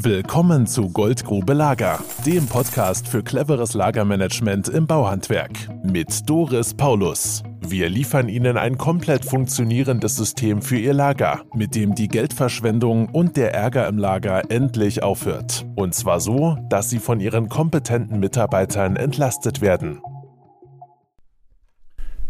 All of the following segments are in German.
Willkommen zu Goldgrube Lager, dem Podcast für cleveres Lagermanagement im Bauhandwerk mit Doris Paulus. Wir liefern Ihnen ein komplett funktionierendes System für Ihr Lager, mit dem die Geldverschwendung und der Ärger im Lager endlich aufhört. Und zwar so, dass Sie von Ihren kompetenten Mitarbeitern entlastet werden.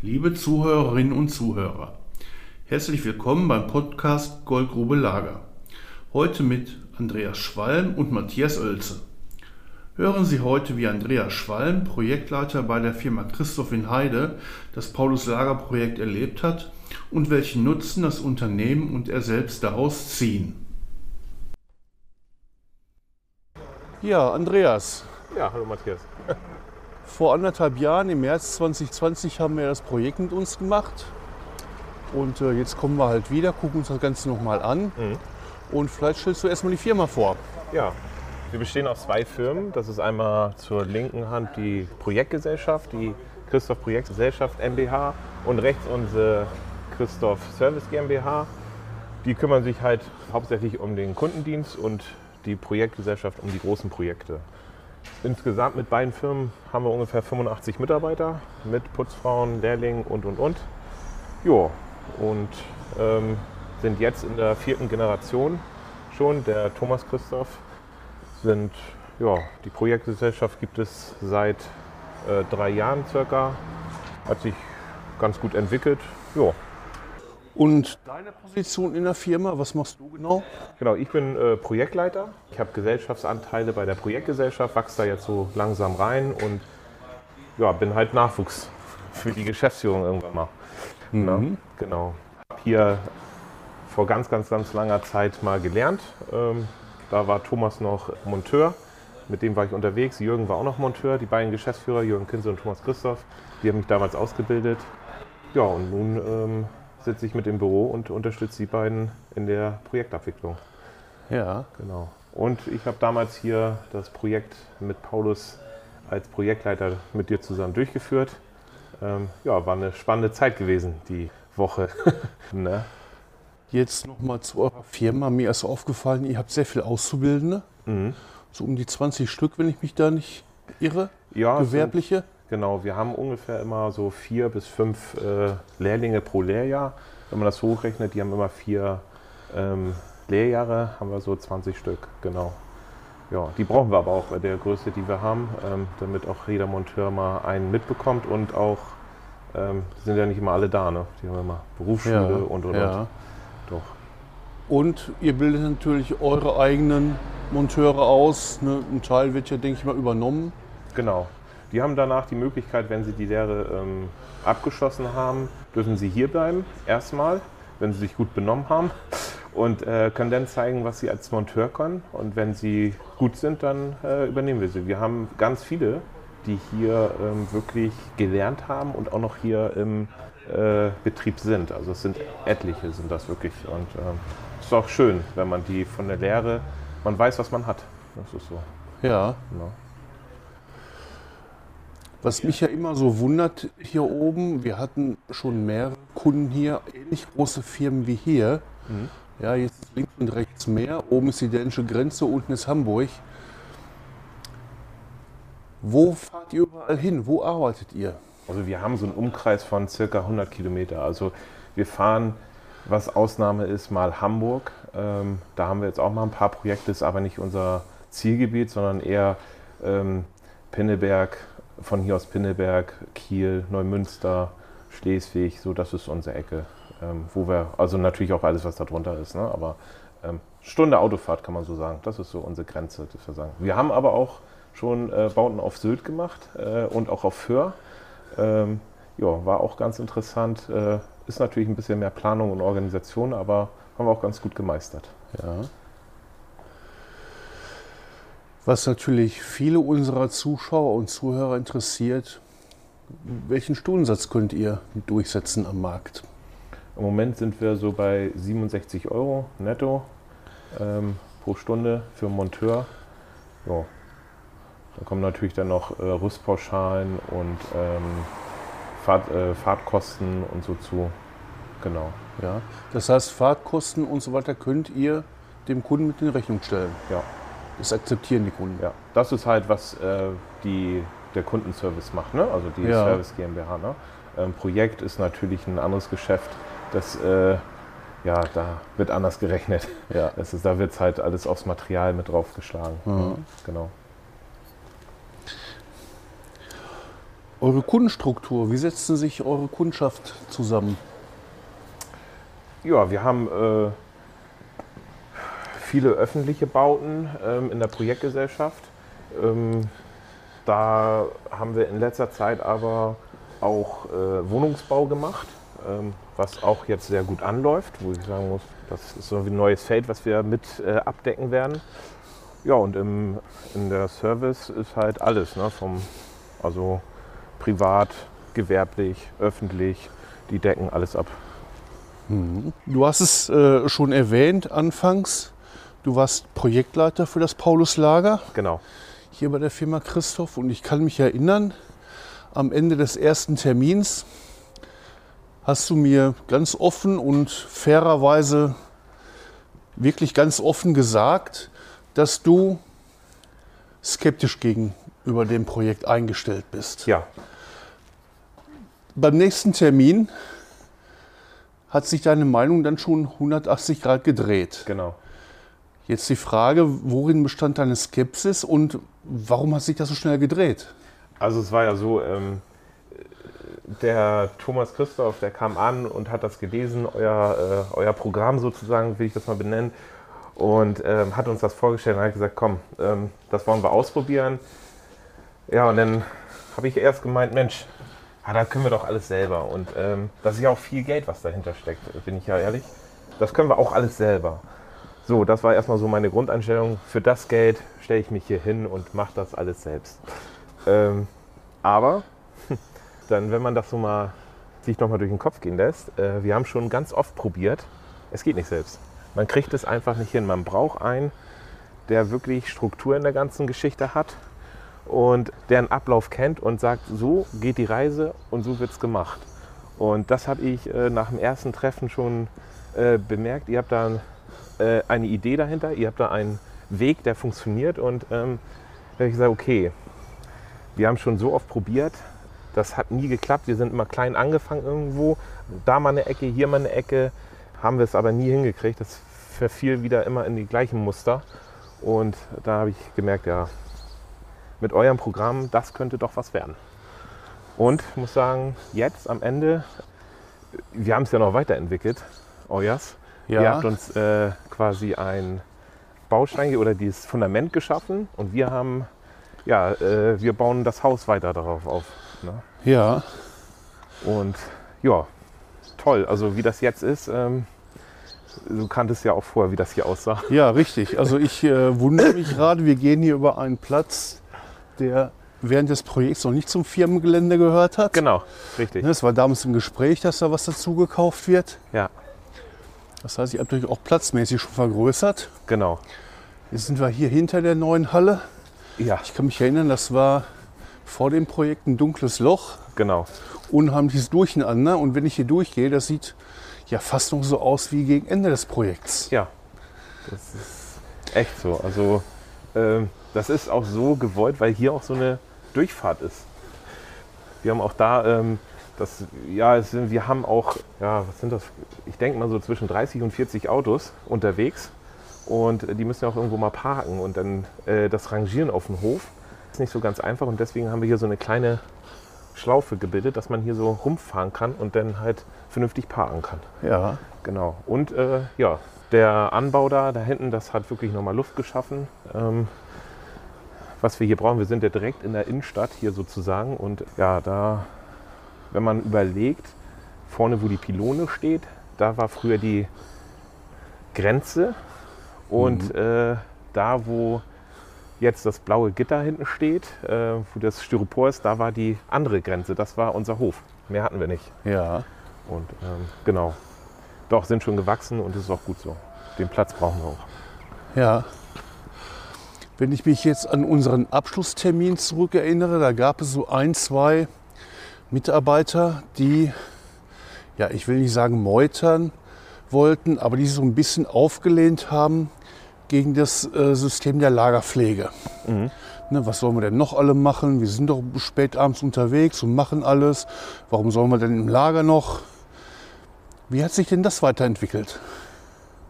Liebe Zuhörerinnen und Zuhörer, herzlich willkommen beim Podcast Goldgrube Lager. Heute mit Andreas Schwalm und Matthias Oelze. Hören Sie heute, wie Andreas Schwalm, Projektleiter bei der Firma Christoph in Heide, das Paulus-Lager-Projekt erlebt hat und welchen Nutzen das Unternehmen und er selbst daraus ziehen. Ja, Andreas. Ja, hallo Matthias. Vor anderthalb Jahren, im März 2020, haben wir das Projekt mit uns gemacht. Und äh, jetzt kommen wir halt wieder, gucken uns das Ganze nochmal an. Mhm. Und vielleicht stellst du erstmal die Firma vor. Ja, wir bestehen aus zwei Firmen. Das ist einmal zur linken Hand die Projektgesellschaft, die Christoph Projektgesellschaft MBH und rechts unsere Christoph Service GmbH. Die kümmern sich halt hauptsächlich um den Kundendienst und die Projektgesellschaft um die großen Projekte. Insgesamt mit beiden Firmen haben wir ungefähr 85 Mitarbeiter mit Putzfrauen, Lehrlingen und und und. Ja, und ähm, sind jetzt in der vierten Generation schon. Der Thomas Christoph sind, ja, die Projektgesellschaft gibt es seit äh, drei Jahren circa. Hat sich ganz gut entwickelt. Ja. Und deine Position in der Firma, was machst du genau? Genau, ich bin äh, Projektleiter. Ich habe Gesellschaftsanteile bei der Projektgesellschaft, wachse da jetzt so langsam rein und ja, bin halt Nachwuchs für die Geschäftsführung irgendwann mal. Mhm. Na, genau. Hier vor ganz, ganz, ganz langer Zeit mal gelernt. Ähm, da war Thomas noch Monteur, mit dem war ich unterwegs. Jürgen war auch noch Monteur, die beiden Geschäftsführer, Jürgen Kinse und Thomas Christoph, die haben mich damals ausgebildet. Ja, und nun ähm, sitze ich mit im Büro und unterstütze die beiden in der Projektabwicklung. Ja. Genau. Und ich habe damals hier das Projekt mit Paulus als Projektleiter mit dir zusammen durchgeführt. Ähm, ja, war eine spannende Zeit gewesen, die Woche. ne? Jetzt nochmal zu eurer Firma. Mir ist aufgefallen, ihr habt sehr viel Auszubildende. Mhm. So um die 20 Stück, wenn ich mich da nicht irre. Ja, gewerbliche. Sind, genau, wir haben ungefähr immer so vier bis fünf äh, Lehrlinge pro Lehrjahr. Wenn man das hochrechnet, die haben immer vier ähm, Lehrjahre, haben wir so 20 Stück, genau. Ja, die brauchen wir aber auch bei der Größe, die wir haben, ähm, damit auch jeder Monteur mal einen mitbekommt und auch, ähm, sind ja nicht immer alle da, ne? Die haben immer Berufsschule ja, und und ja. und. Doch. Und ihr bildet natürlich eure eigenen Monteure aus. Ne? Ein Teil wird ja, denke ich mal, übernommen. Genau. Die haben danach die Möglichkeit, wenn sie die Lehre ähm, abgeschlossen haben, dürfen sie hier bleiben, erstmal, wenn sie sich gut benommen haben. Und äh, können dann zeigen, was sie als Monteur können. Und wenn sie gut sind, dann äh, übernehmen wir sie. Wir haben ganz viele, die hier ähm, wirklich gelernt haben und auch noch hier im Betrieb sind. Also es sind etliche, sind das wirklich. Und ähm, es ist auch schön, wenn man die von der Lehre, man weiß, was man hat. Das ist so. Ja. ja. Was mich ja immer so wundert hier oben, wir hatten schon mehrere Kunden hier, ähnlich große Firmen wie hier. Mhm. Ja, jetzt links und rechts mehr. Oben ist die dänische Grenze, unten ist Hamburg. Wo fahrt ihr überall hin? Wo arbeitet ihr? Also wir haben so einen Umkreis von circa 100 Kilometer. Also wir fahren, was Ausnahme ist, mal Hamburg. Ähm, da haben wir jetzt auch mal ein paar Projekte, ist aber nicht unser Zielgebiet, sondern eher ähm, Pinneberg, von hier aus Pinneberg, Kiel, Neumünster, Schleswig, so das ist unsere Ecke. Ähm, wo wir, also natürlich auch alles, was da drunter ist, ne? aber ähm, Stunde Autofahrt kann man so sagen. Das ist so unsere Grenze, das wir sagen. Wir haben aber auch schon äh, Bauten auf Sylt gemacht äh, und auch auf Föhr. Ähm, ja, war auch ganz interessant. Äh, ist natürlich ein bisschen mehr Planung und Organisation, aber haben wir auch ganz gut gemeistert. Ja. Was natürlich viele unserer Zuschauer und Zuhörer interessiert, welchen Stundensatz könnt ihr durchsetzen am Markt? Im Moment sind wir so bei 67 Euro netto ähm, pro Stunde für Monteur. Ja, da kommen natürlich dann noch äh, Rüstpauschalen und ähm, Fahrt, äh, Fahrtkosten und so zu. Genau. Ja. Das heißt, Fahrtkosten und so weiter könnt ihr dem Kunden mit in Rechnung stellen. Ja, Das akzeptieren die Kunden. Ja, das ist halt, was äh, die, der Kundenservice macht, ne? also die Ja. Service GmbH. Ne? Ähm, Projekt ist natürlich ein anderes Geschäft. Das, äh, ja, da wird anders gerechnet. Ja. Das ist, da wird halt alles aufs Material mit draufgeschlagen. Mhm. Genau. Eure Kundenstruktur, wie setzen sich eure Kundschaft zusammen? Ja, wir haben äh, viele öffentliche Bauten ähm, in der Projektgesellschaft. Ähm, da haben wir in letzter Zeit aber auch äh, Wohnungsbau gemacht, ähm, was auch jetzt sehr gut anläuft, wo ich sagen muss, das ist so ein neues Feld, was wir mit äh, abdecken werden. Ja, und im, in der Service ist halt alles, ne, vom, also privat, gewerblich, öffentlich, die decken alles ab. Du hast es äh, schon erwähnt anfangs. Du warst Projektleiter für das Pauluslager Genau. hier bei der Firma Christoph und ich kann mich erinnern, am Ende des ersten Termins hast du mir ganz offen und fairerweise wirklich ganz offen gesagt, dass du skeptisch gegenüber dem Projekt eingestellt bist. Ja, Beim nächsten Termin hat sich deine Meinung dann schon 180 Grad gedreht. genau. Jetzt die Frage, worin bestand deine Skepsis und warum hat sich das so schnell gedreht? Also es war ja so, ähm, der Thomas Christoph, der kam an und hat das gelesen, euer, äh, euer Programm sozusagen, will ich das mal benennen, und ähm, hat uns das vorgestellt und hat gesagt, komm, ähm, das wollen wir ausprobieren. Ja, und dann habe ich erst gemeint, Mensch, ah, da können wir doch alles selber. Und ähm, das ist ja auch viel Geld, was dahinter steckt, bin ich ja ehrlich. Das können wir auch alles selber. So, das war erstmal so meine Grundeinstellung. Für das Geld stelle ich mich hier hin und mache das alles selbst. Ähm, aber dann, wenn man das so mal sich nochmal durch den Kopf gehen lässt, äh, wir haben schon ganz oft probiert, es geht nicht selbst. Man kriegt es einfach nicht hin. Man braucht einen, der wirklich Struktur in der ganzen Geschichte hat und der einen Ablauf kennt und sagt, so geht die Reise und so wird es gemacht. Und das habe ich äh, nach dem ersten Treffen schon äh, bemerkt. Ihr habt da äh, eine Idee dahinter, ihr habt da einen Weg, der funktioniert und ähm, da habe ich gesagt, okay, wir haben schon so oft probiert, das hat nie geklappt. Wir sind immer klein angefangen irgendwo, da mal eine Ecke, hier mal eine Ecke, haben wir es aber nie hingekriegt. Das verfiel wieder immer in die gleichen Muster. Und da habe ich gemerkt, ja, mit eurem Programm, das könnte doch was werden. Und ich muss sagen, jetzt am Ende, wir haben es ja noch weiterentwickelt, euers. Ja. Ihr habt uns äh, quasi ein Baustein oder dieses Fundament geschaffen und wir haben, ja, äh, wir bauen das Haus weiter darauf auf. Ne? Ja, Und ja, toll. Also wie das jetzt ist, ähm, du kanntest ja auch vorher, wie das hier aussah. ja, richtig. Also ich äh, wundere mich gerade, wir gehen hier über einen Platz, der während des Projekts noch nicht zum Firmengelände gehört hat. Genau, richtig. Ne, Es war damals im Gespräch, dass da was dazu gekauft wird. Ja, Das heißt, ich habe natürlich auch platzmäßig schon vergrößert. genau. Jetzt sind wir hier hinter der neuen Halle. Ja, Ich kann mich erinnern, das war vor dem Projekt ein dunkles Loch, genau. unheimliches Durcheinander. Und wenn ich hier durchgehe, das sieht ja fast noch so aus wie gegen Ende des Projekts. Ja, das ist echt so. Also das ist auch so gewollt, weil hier auch so eine Durchfahrt ist. Wir haben auch da, ähm, das, ja, sind, wir haben auch, ja, was sind das? Ich denke mal so zwischen 30 und 40 Autos unterwegs und äh, die müssen ja auch irgendwo mal parken und dann äh, das Rangieren auf dem Hof ist nicht so ganz einfach und deswegen haben wir hier so eine kleine Schlaufe gebildet, dass man hier so rumfahren kann und dann halt vernünftig parken kann. Ja, Genau. Und äh, ja, der Anbau da, da hinten, das hat wirklich nochmal Luft geschaffen. Ähm, was wir hier brauchen, wir sind ja direkt in der Innenstadt hier sozusagen. Und ja, da, wenn man überlegt, vorne, wo die Pylone steht, da war früher die Grenze. Und äh, da, wo jetzt das blaue Gitter hinten steht, äh, wo das Styropor ist, da war die andere Grenze. Das war unser Hof. Mehr hatten wir nicht. ja. Und ähm, genau. Doch, sind schon gewachsen und das ist auch gut so. Den Platz brauchen wir auch. Ja. Wenn ich mich jetzt an unseren Abschlusstermin zurückerinnere, da gab es so ein, zwei Mitarbeiter, die, ja, ich will nicht sagen meutern wollten, aber die so ein bisschen aufgelehnt haben, gegen das äh, System der Lagerpflege. Ne, was sollen wir denn noch alle machen? Wir sind doch spät abends unterwegs und machen alles. Warum sollen wir denn im Lager noch? Wie hat sich denn das weiterentwickelt?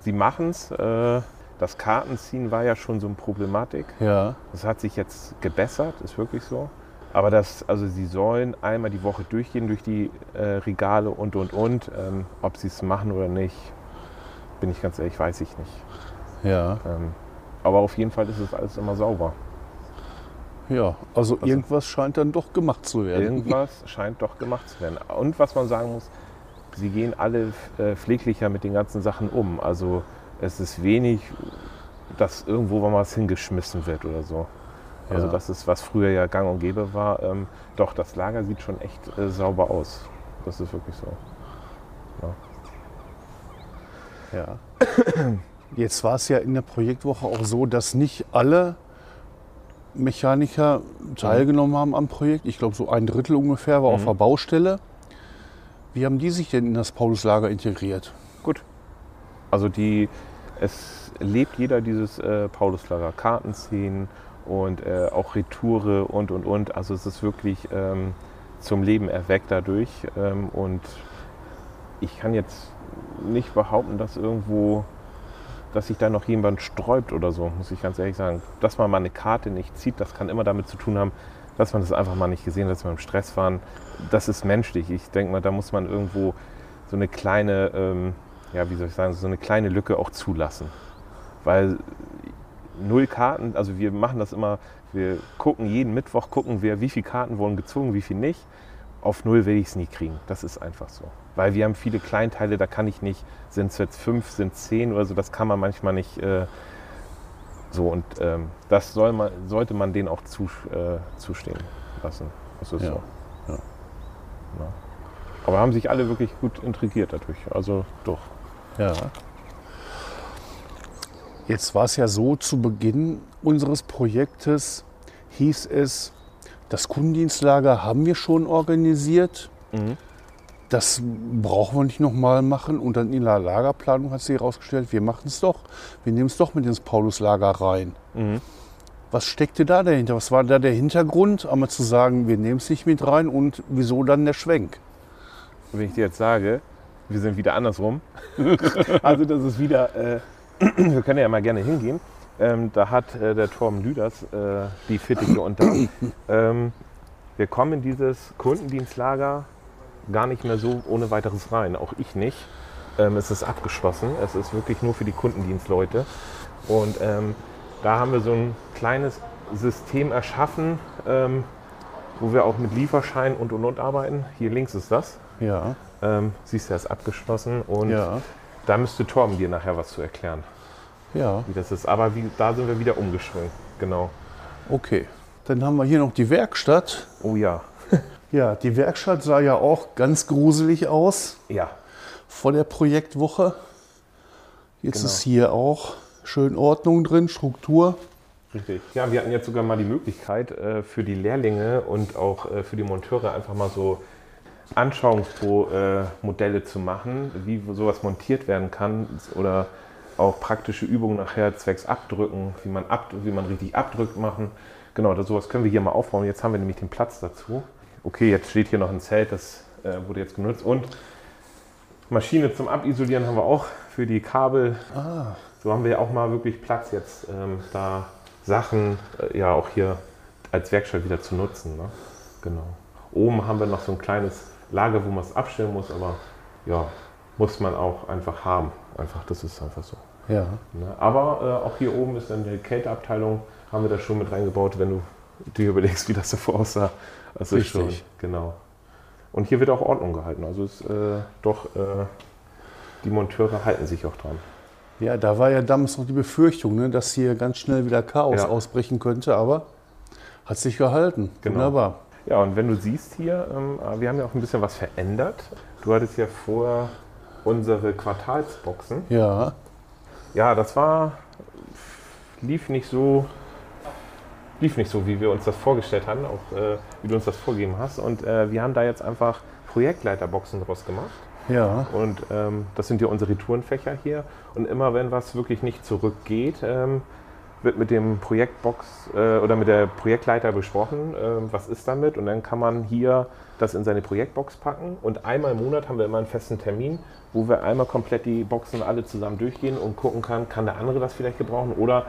Sie machen es. Äh, das Kartenziehen war ja schon so eine Problematik. Ja. Das hat sich jetzt gebessert, ist wirklich so. Aber das, also sie sollen einmal die Woche durchgehen durch die äh, Regale und und und. Ähm, ob sie es machen oder nicht, bin ich ganz ehrlich, weiß ich nicht. Ja. Ähm, aber auf jeden Fall ist es alles immer sauber. Ja, also irgendwas scheint dann doch gemacht zu werden. Irgendwas scheint doch gemacht zu werden. Und was man sagen muss, sie gehen alle äh, pfleglicher mit den ganzen Sachen um. Also es ist wenig, dass irgendwo mal was hingeschmissen wird oder so. Also Ja. das ist, was früher ja gang und gäbe war. Ähm, doch, das Lager sieht schon echt äh, sauber aus. Das ist wirklich so. Ja. Jetzt war es ja in der Projektwoche auch so, dass nicht alle Mechaniker teilgenommen haben am Projekt. Ich glaube, so ein Drittel ungefähr war auf der Baustelle. Wie haben die sich denn in das Pauluslager integriert? Gut. Also die, es lebt jeder dieses äh, Pauluslager Karten ziehen und äh, auch Retoure und und und. Also es ist wirklich ähm, zum Leben erweckt dadurch. Ähm, und ich kann jetzt nicht behaupten, dass irgendwo, dass sich da noch jemand sträubt oder so, muss ich ganz ehrlich sagen. Dass man mal eine Karte nicht zieht, das kann immer damit zu tun haben, dass man das einfach mal nicht gesehen hat, dass wir im Stress waren. Das ist menschlich. Ich denke mal, da muss man irgendwo so eine kleine, ähm, ja, wie soll ich sagen, so eine kleine Lücke auch zulassen. Weil null Karten, also wir machen das immer, wir gucken jeden Mittwoch, gucken wir, wie viele Karten wurden gezogen, wie viel nicht. Auf null will ich es nie kriegen. Das ist einfach so. Weil wir haben viele Kleinteile, da kann ich nicht, sind es jetzt fünf, sind zehn oder so, das kann man manchmal nicht äh, so. Und ähm, das soll man, sollte man denen auch zu, äh, zustehen lassen. Das ist Ja, so. ja. Ja. Aber haben sich alle wirklich gut intrigiert dadurch. Also doch. Ja. Jetzt war es ja so, zu Beginn unseres Projektes hieß es, das Kundendienstlager haben wir schon organisiert. Das brauchen wir nicht nochmal machen. Und dann in der Lagerplanung hat sich herausgestellt, wir machen es doch. Wir nehmen es doch mit ins Pauluslager rein. Was steckte da dahinter? Was war da der Hintergrund, einmal zu sagen, wir nehmen es nicht mit rein und wieso dann der Schwenk? Wenn ich dir jetzt sage, wir sind wieder andersrum. also das ist wieder, äh, wir können ja mal gerne hingehen. Ähm, da hat äh, der Torben Lüders äh, die Fittiche unter. ähm, wir kommen in dieses Kundendienstlager gar nicht mehr so ohne weiteres rein. Auch ich nicht. Ähm, es ist abgeschlossen. Es ist wirklich nur für die Kundendienstleute. Und ähm, da haben wir so ein kleines System erschaffen, ähm, wo wir auch mit Lieferschein und und und arbeiten. Hier links ist das. Ja, Ähm, siehst du, er ist abgeschlossen und ja, da müsste Torben dir nachher was zu erklären, ja. wie das ist. Aber wie, da sind wir wieder umgeschwungen. Genau. Okay. Dann haben wir hier noch die Werkstatt. Oh ja. Ja, die Werkstatt sah ja auch ganz gruselig aus Ja. vor der Projektwoche. Jetzt Genau. ist hier auch schön Ordnung drin, Struktur. Richtig. Ja, wir hatten jetzt sogar mal die Möglichkeit äh, für die Lehrlinge und auch äh, für die Monteure einfach mal so Anschauungsmodelle zu machen, wie sowas montiert werden kann oder auch praktische Übungen nachher zwecks Abdrücken, wie man, ab, wie man richtig abdrückt machen. Genau, das, sowas können wir hier mal aufbauen. Jetzt haben wir nämlich den Platz dazu. Okay, jetzt steht hier noch ein Zelt, das äh, wurde jetzt genutzt. Und Maschine zum Abisolieren haben wir auch für die Kabel. So haben wir auch mal wirklich Platz jetzt, ähm, da Sachen äh, ja auch hier als Werkstatt wieder zu nutzen. Ne? Genau. Oben haben wir noch so ein kleines Lager, wo man es abstellen muss, aber ja, muss man auch einfach haben. Einfach, das ist einfach so. Ja. Ne? Aber äh, auch hier oben ist dann die Kälteabteilung, haben wir da schon mit reingebaut, wenn du dir überlegst, wie das davor aussah. Das ist Richtig. schon, genau. Und hier wird auch Ordnung gehalten. Also ist äh, doch, äh, die Monteure halten sich auch dran. Ja, da war ja damals noch die Befürchtung, ne, dass hier ganz schnell wieder Chaos Ja. ausbrechen könnte, aber hat sich gehalten. Genau. Wunderbar. Ja, und wenn du siehst hier, ähm, wir haben ja auch ein bisschen was verändert. Du hattest ja vor unsere Quartalsboxen. Ja, Ja, das war, lief nicht so, lief nicht so, wie wir uns das vorgestellt hatten, auch äh, wie du uns das vorgegeben hast. Und äh, wir haben da jetzt einfach Projektleiterboxen draus gemacht. Ja. Und ähm, das sind ja unsere Retourenfächer hier. Und immer wenn was wirklich nicht zurückgeht, ähm, wird mit dem Projektbox äh, oder mit der Projektleiter besprochen, äh, was ist damit. Und dann kann man hier das in seine Projektbox packen. Und einmal im Monat haben wir immer einen festen Termin, wo wir einmal komplett die Boxen alle zusammen durchgehen und gucken kann, kann der andere das vielleicht gebrauchen oder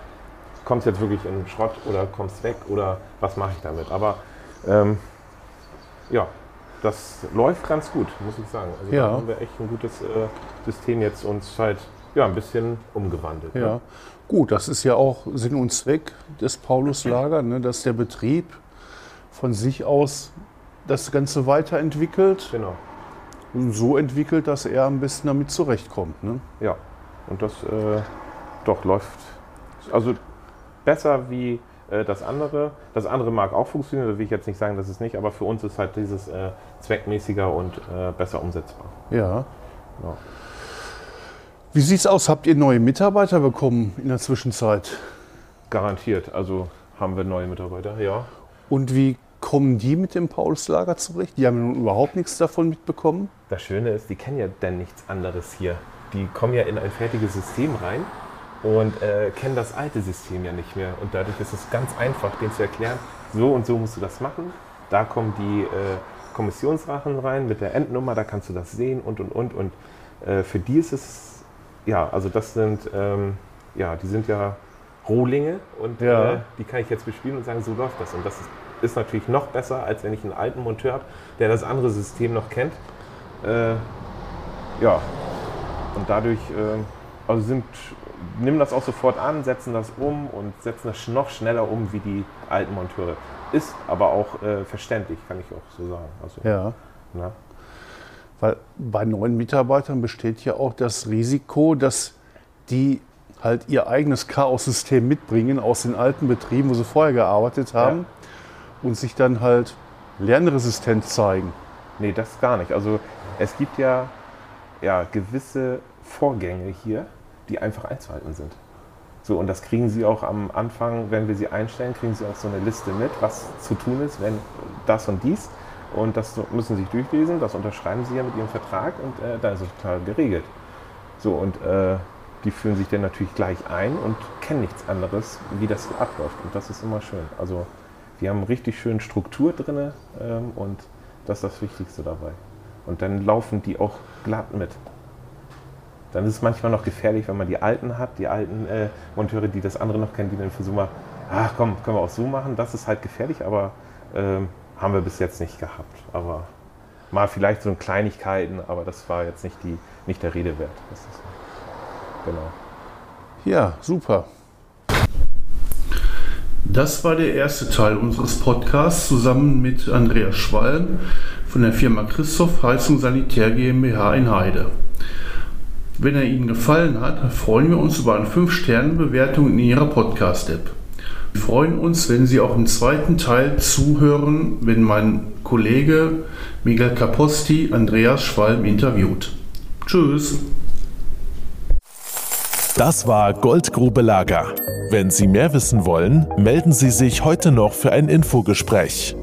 kommt es jetzt wirklich in den Schrott oder kommt es weg oder was mache ich damit. Aber ähm, ja, das läuft ganz gut, muss ich sagen. Also ja. da haben wir echt ein gutes äh, System jetzt uns halt ja, ein bisschen umgewandelt. Ne? Ja, ne? gut, das ist ja auch Sinn und Zweck des Pauluslager, ne, dass der Betrieb von sich aus das Ganze weiterentwickelt. Genau. Und so entwickelt, dass er am besten damit zurechtkommt. Ne? Ja, und das äh, doch läuft. Also besser wie äh, das andere. Das andere mag auch funktionieren, da will ich jetzt nicht sagen, dass es nicht, aber für uns ist halt dieses äh, zweckmäßiger und äh, besser umsetzbar. Ja. ja. Wie sieht es aus? Habt ihr neue Mitarbeiter bekommen in der Zwischenzeit? Garantiert. Also haben wir neue Mitarbeiter, ja. Und wie kommen die mit dem Pauluslager zurecht? Die haben nun überhaupt nichts davon mitbekommen? Das Schöne ist, die kennen ja dann nichts anderes hier. Die kommen ja in ein fertiges System rein und äh, kennen das alte System ja nicht mehr. Und dadurch ist es ganz einfach, denen zu erklären, so und so musst du das machen. Da kommen die äh, Kommissionsrachen rein mit der Endnummer, da kannst du das sehen und und und. Und äh, für die ist es, ja, also das sind, ähm, ja, die sind ja Rohlinge und ja. Äh, die kann ich jetzt bespielen und sagen, so läuft das. Und das ist, ist natürlich noch besser, als wenn ich einen alten Monteur habe, der das andere System noch kennt. Äh, ja, und dadurch äh, also sind nehmen das auch sofort an, setzen das um und setzen das noch schneller um wie die alten Monteure. Ist aber auch äh, verständlich, kann ich auch so sagen. Also, ja. Na? Weil bei neuen Mitarbeitern besteht ja auch das Risiko, dass die halt ihr eigenes Chaos-System mitbringen aus den alten Betrieben, wo sie vorher gearbeitet haben ja. und sich dann halt lernresistent zeigen. Nee, das gar nicht. Also es gibt ja, ja gewisse Vorgänge hier, die einfach einzuhalten sind. So, und das kriegen Sie auch am Anfang, wenn wir Sie einstellen, kriegen Sie auch so eine Liste mit, was zu tun ist, wenn das und dies. Und das müssen Sie sich durchlesen, das unterschreiben Sie ja mit Ihrem Vertrag und äh, da ist es total geregelt. So, und äh, die fühlen sich dann natürlich gleich ein und kennen nichts anderes, wie das abläuft. Und das ist immer schön. Also, wir haben richtig schön Struktur drin ähm, und das ist das Wichtigste dabei. Und dann laufen die auch glatt mit. Dann ist es manchmal noch gefährlich, wenn man die Alten hat, die alten äh, Monteure, die das andere noch kennen, die dann versuchen mal, ach komm, können wir auch so machen. Das ist halt gefährlich, aber ähm, haben wir bis jetzt nicht gehabt. Aber mal vielleicht so in Kleinigkeiten, aber das war jetzt nicht, die, nicht der Rede wert. Das ist, genau. Ja, super. Das war der erste Teil unseres Podcasts zusammen mit Andreas Schwalm von der Firma Christoph Heizung Sanitär GmbH in Heide. Wenn er Ihnen gefallen hat, freuen wir uns über eine 5-Sterne-Bewertung in Ihrer Podcast-App. Wir freuen uns, wenn Sie auch im zweiten Teil zuhören, wenn mein Kollege Miguel Caposti Andreas Schwalm interviewt. Tschüss. Das war Goldgrube Lager. Wenn Sie mehr wissen wollen, melden Sie sich heute noch für ein Infogespräch